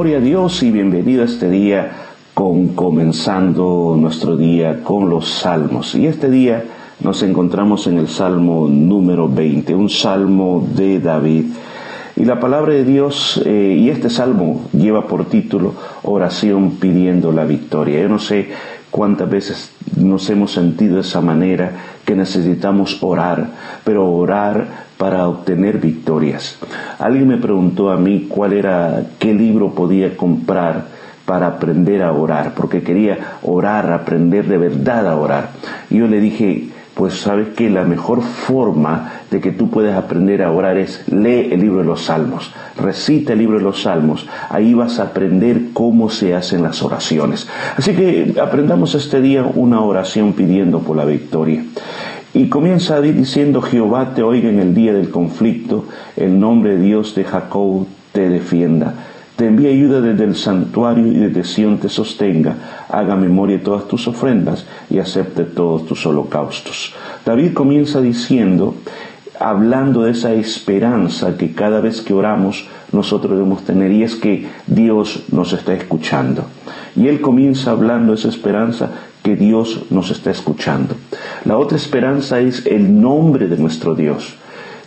Gloria a Dios y bienvenido a este día con comenzando nuestro día con los salmos. Y este día nos encontramos en el Salmo número 20, un salmo de David. Y la palabra de Dios, eh, y este salmo lleva por título Oración pidiendo la victoria. Yo no sé cuántas veces nos hemos sentido de esa manera que necesitamos orar, pero orar para obtener victorias. Alguien me preguntó a mí cuál era, qué libro podía comprar para aprender a orar, porque quería orar, aprender de verdad a orar. Y yo le dije, pues sabes que la mejor forma de que tú puedas aprender a orar es lee el libro de los salmos, recita el libro de los salmos, ahí vas a aprender cómo se hacen las oraciones. Así que aprendamos este día una oración pidiendo por la victoria. Y comienza diciendo, Jehová te oiga en el día del conflicto, el nombre de Dios de Jacob te defienda. Te envíe ayuda desde el santuario y desde Sion te sostenga. Haga memoria de todas tus ofrendas y acepte todos tus holocaustos. David comienza diciendo, hablando de esa esperanza que cada vez que oramos nosotros debemos tener y es que Dios nos está escuchando. Y él comienza hablando de esa esperanza que Dios nos está escuchando. La otra esperanza es el nombre de nuestro Dios.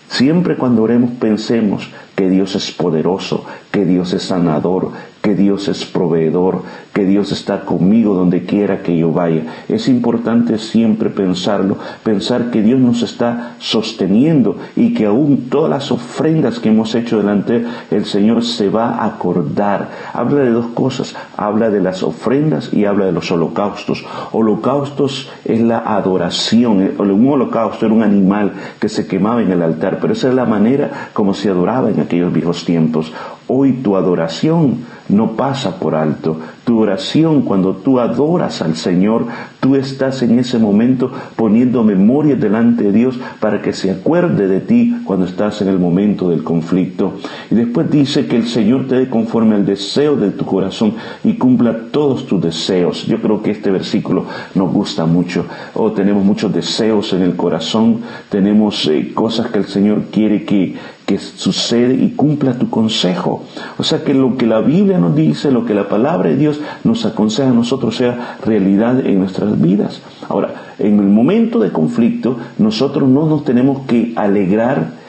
Siempre cuando oremos pensemos que Dios es poderoso, que Dios es sanador, que Dios es proveedor, que Dios está conmigo donde quiera que yo vaya. Es importante siempre pensarlo, pensar que Dios nos está sosteniendo y que aún todas las ofrendas que hemos hecho delante el Señor se va a acordar. Habla de dos cosas, habla de las ofrendas y habla de los holocaustos. Holocaustos es la adoración, un holocausto era un animal que se quemaba en el altar, pero esa es la manera como se adoraba en aquellos viejos tiempos. Hoy tu adoración no pasa por alto. Tu oración, cuando tú adoras al Señor, tú estás en ese momento poniendo memoria delante de Dios para que se acuerde de ti cuando estás en el momento del conflicto. Y después dice que el Señor te dé conforme al deseo de tu corazón y cumpla todos tus deseos. Yo creo que este versículo nos gusta mucho. Oh, tenemos muchos deseos en el corazón, tenemos eh, cosas que el Señor quiere que, que sucede y cumpla tu consejo. O sea que lo que la Biblia nos dice, lo que la palabra de Dios nos aconseja a nosotros sea realidad en nuestras vidas. Ahora, en el momento de conflicto, nosotros no nos tenemos que alegrar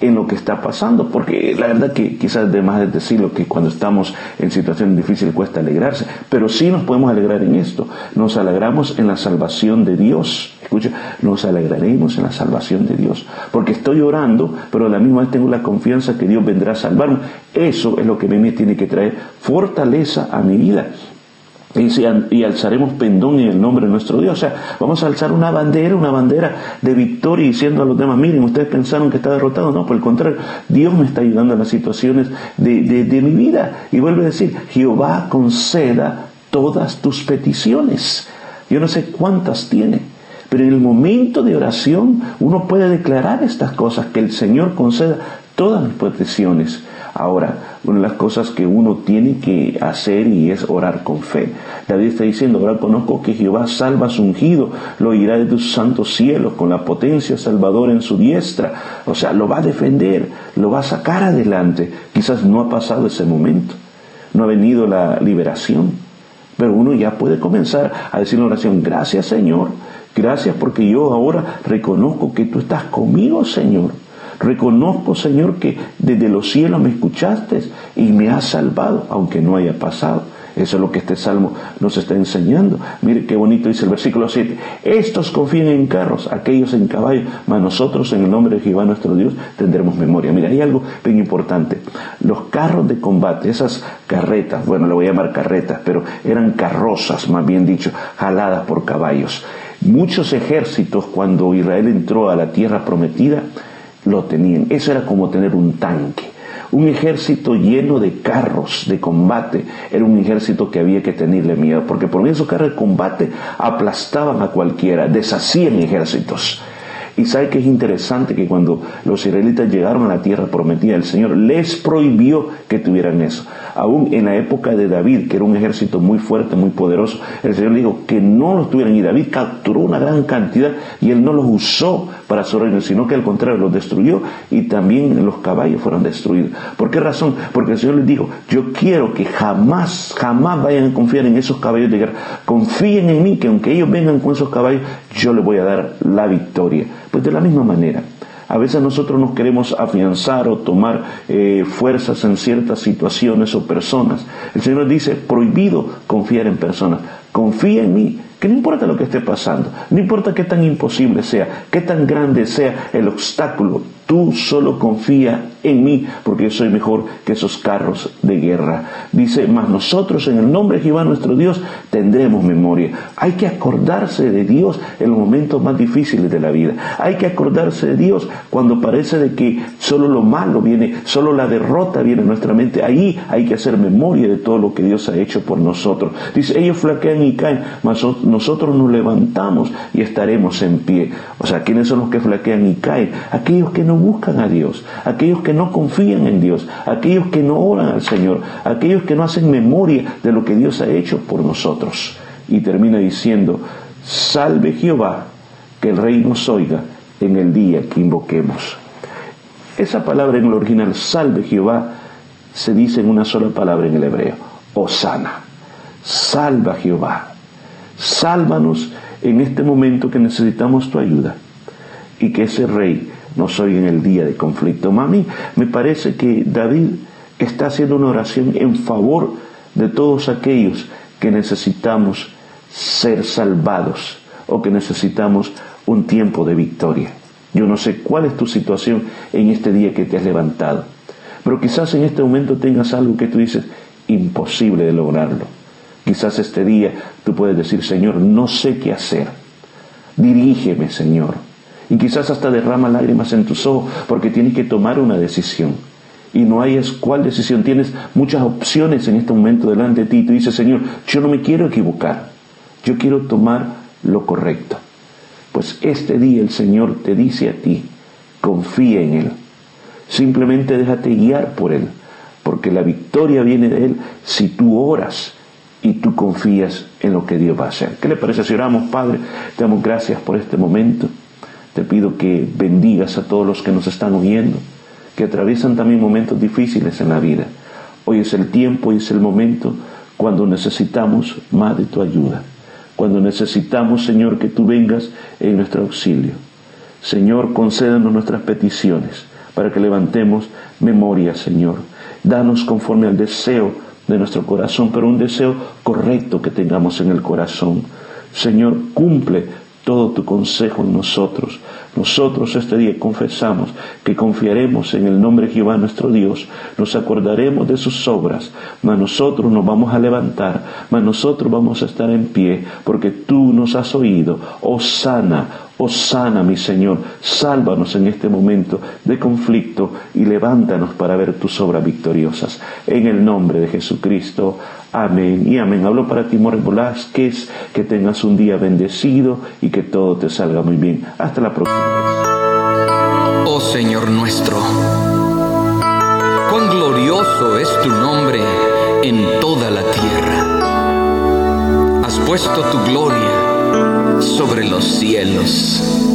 en lo que está pasando, porque la verdad que quizás de más de decirlo que cuando estamos en situaciones difíciles cuesta alegrarse, pero sí nos podemos alegrar en esto, nos alegramos en la salvación de Dios, escucha, nos alegraremos en la salvación de Dios, porque estoy orando, pero a la misma vez tengo la confianza que Dios vendrá a salvarme, eso es lo que a mí me tiene que traer fortaleza a mi vida, y alzaremos pendón en el nombre de nuestro Dios. O sea, vamos a alzar una bandera, una bandera de victoria diciendo a los demás, miren, ustedes pensaron que está derrotado. No, por el contrario, Dios me está ayudando en las situaciones de, de mi vida. Y vuelve a decir, Jehová conceda todas tus peticiones. Yo no sé cuántas tiene, pero en el momento de oración uno puede declarar estas cosas, que el Señor conceda todas mis peticiones. Ahora, una de las cosas que uno tiene que hacer y es orar con fe. David está diciendo, ahora conozco que Jehová salva a su ungido, lo irá de tus santos cielos con la potencia salvadora en su diestra. O sea, lo va a defender, lo va a sacar adelante. Quizás no ha pasado ese momento, no ha venido la liberación, pero uno ya puede comenzar a decir la oración, gracias Señor, gracias porque yo ahora reconozco que tú estás conmigo, Señor. Reconozco, Señor, que desde los cielos me escuchaste y me has salvado, aunque no haya pasado. Eso es lo que este salmo nos está enseñando. Mire qué bonito dice el versículo 7. Estos confían en carros, aquellos en caballos, mas nosotros en el nombre de Jehová nuestro Dios tendremos memoria. Mira, hay algo bien importante. Los carros de combate, esas carretas, bueno, le voy a llamar carretas, pero eran carrozas, más bien dicho, jaladas por caballos. Muchos ejércitos, cuando Israel entró a la tierra prometida, lo tenían. Eso era como tener un tanque. Un ejército lleno de carros de combate era un ejército que había que tenerle miedo, porque por medio esos carros de combate aplastaban a cualquiera, deshacían ejércitos. Y sabe que es interesante que cuando los israelitas llegaron a la tierra prometida, el Señor les prohibió que tuvieran eso. Aún en la época de David, que era un ejército muy fuerte, muy poderoso, el Señor dijo que no los tuvieran. Y David capturó una gran cantidad y él no los usó para su reino, sino que al contrario los destruyó y también los caballos fueron destruidos. ¿Por qué razón? Porque el Señor les dijo, yo quiero que jamás, jamás vayan a confiar en esos caballos de guerra. Confíen en mí, que aunque ellos vengan con esos caballos, yo les voy a dar la victoria. Pues de la misma manera, a veces nosotros nos queremos afianzar o tomar eh, fuerzas en ciertas situaciones o personas. El Señor dice, prohibido confiar en personas. Confía en mí, que no importa lo que esté pasando, no importa qué tan imposible sea, qué tan grande sea el obstáculo, tú solo confía en mí, porque yo soy mejor que esos carros de guerra. Dice, mas nosotros en el nombre de Jehová nuestro Dios tendremos memoria. Hay que acordarse de Dios en los momentos más difíciles de la vida. Hay que acordarse de Dios cuando parece de que solo lo malo viene, solo la derrota viene a nuestra mente. Ahí hay que hacer memoria de todo lo que Dios ha hecho por nosotros. Dice, ellos flaquean y caen, mas nosotros nos levantamos y estaremos en pie. O sea, ¿quiénes son los que flaquean y caen? Aquellos que no buscan a Dios, aquellos que no confían en Dios, aquellos que no oran al Señor, aquellos que no hacen memoria de lo que Dios ha hecho por nosotros. Y termina diciendo, salve Jehová, que el rey nos oiga en el día que invoquemos. Esa palabra en el original, salve Jehová, se dice en una sola palabra en el hebreo, Osana. Salva Jehová. Sálvanos en este momento que necesitamos tu ayuda y que ese rey no soy en el día de conflicto. Mami, me parece que David está haciendo una oración en favor de todos aquellos que necesitamos ser salvados o que necesitamos un tiempo de victoria. Yo no sé cuál es tu situación en este día que te has levantado, pero quizás en este momento tengas algo que tú dices imposible de lograrlo. Quizás este día tú puedes decir, Señor, no sé qué hacer. Dirígeme, Señor. Y quizás hasta derrama lágrimas en tus ojos porque tienes que tomar una decisión. Y no hay cuál decisión. Tienes muchas opciones en este momento delante de ti. Y tú dices, Señor, yo no me quiero equivocar. Yo quiero tomar lo correcto. Pues este día el Señor te dice a ti, confía en Él. Simplemente déjate guiar por Él. Porque la victoria viene de Él si tú oras y tú confías en lo que Dios va a hacer. ¿Qué le parece si oramos, Padre? Te damos gracias por este momento. Te pido que bendigas a todos los que nos están oyendo, que atraviesan también momentos difíciles en la vida. Hoy es el tiempo y es el momento cuando necesitamos más de tu ayuda, cuando necesitamos, Señor, que tú vengas en nuestro auxilio. Señor, concédanos nuestras peticiones para que levantemos memoria, Señor. Danos conforme al deseo de nuestro corazón, pero un deseo correcto que tengamos en el corazón. Señor, cumple todo tu consejo en nosotros. Nosotros este día confesamos que confiaremos en el nombre de Jehová nuestro Dios, nos acordaremos de sus obras, mas nosotros nos vamos a levantar, mas nosotros vamos a estar en pie, porque tú nos has oído. Oh sana, oh sana, mi Señor, sálvanos en este momento de conflicto y levántanos para ver tus obras victoriosas. En el nombre de Jesucristo. Amén y amén. Hablo para ti, More Velázquez, que tengas un día bendecido y que todo te salga muy bien. Hasta la próxima Oh Señor nuestro, cuán glorioso es tu nombre en toda la tierra. Has puesto tu gloria sobre los cielos.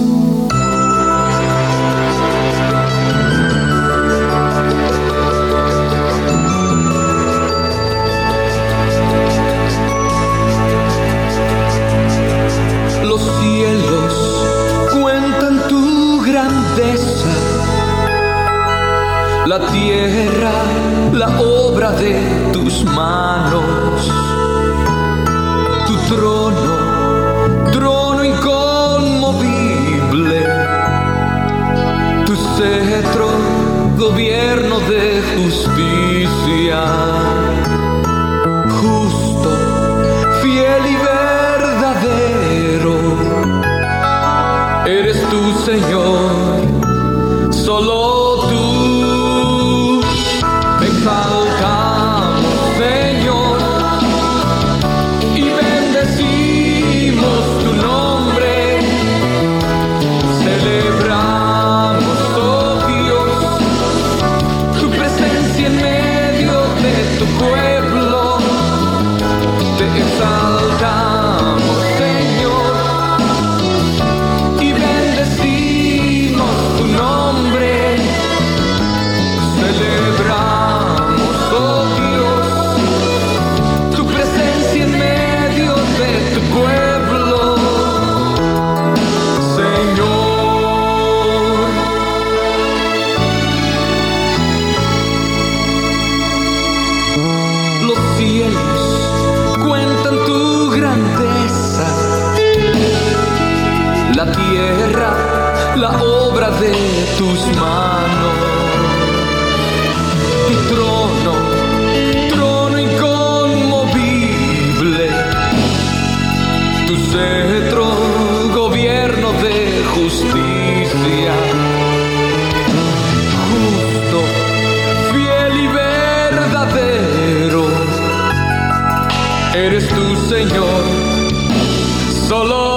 Solo tus manos. Tu trono, trono inconmovible, tu cetro, gobierno de justicia. Justo, fiel y verdadero, eres tu Señor, solo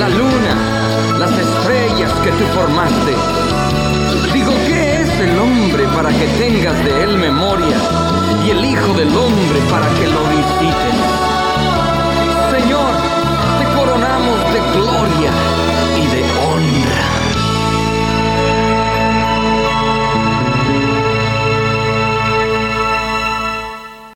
la luna, las estrellas que tú formaste. Digo, ¿qué es el hombre para que tengas de él memoria? Y el Hijo del Hombre para que lo visites. Señor, te coronamos de gloria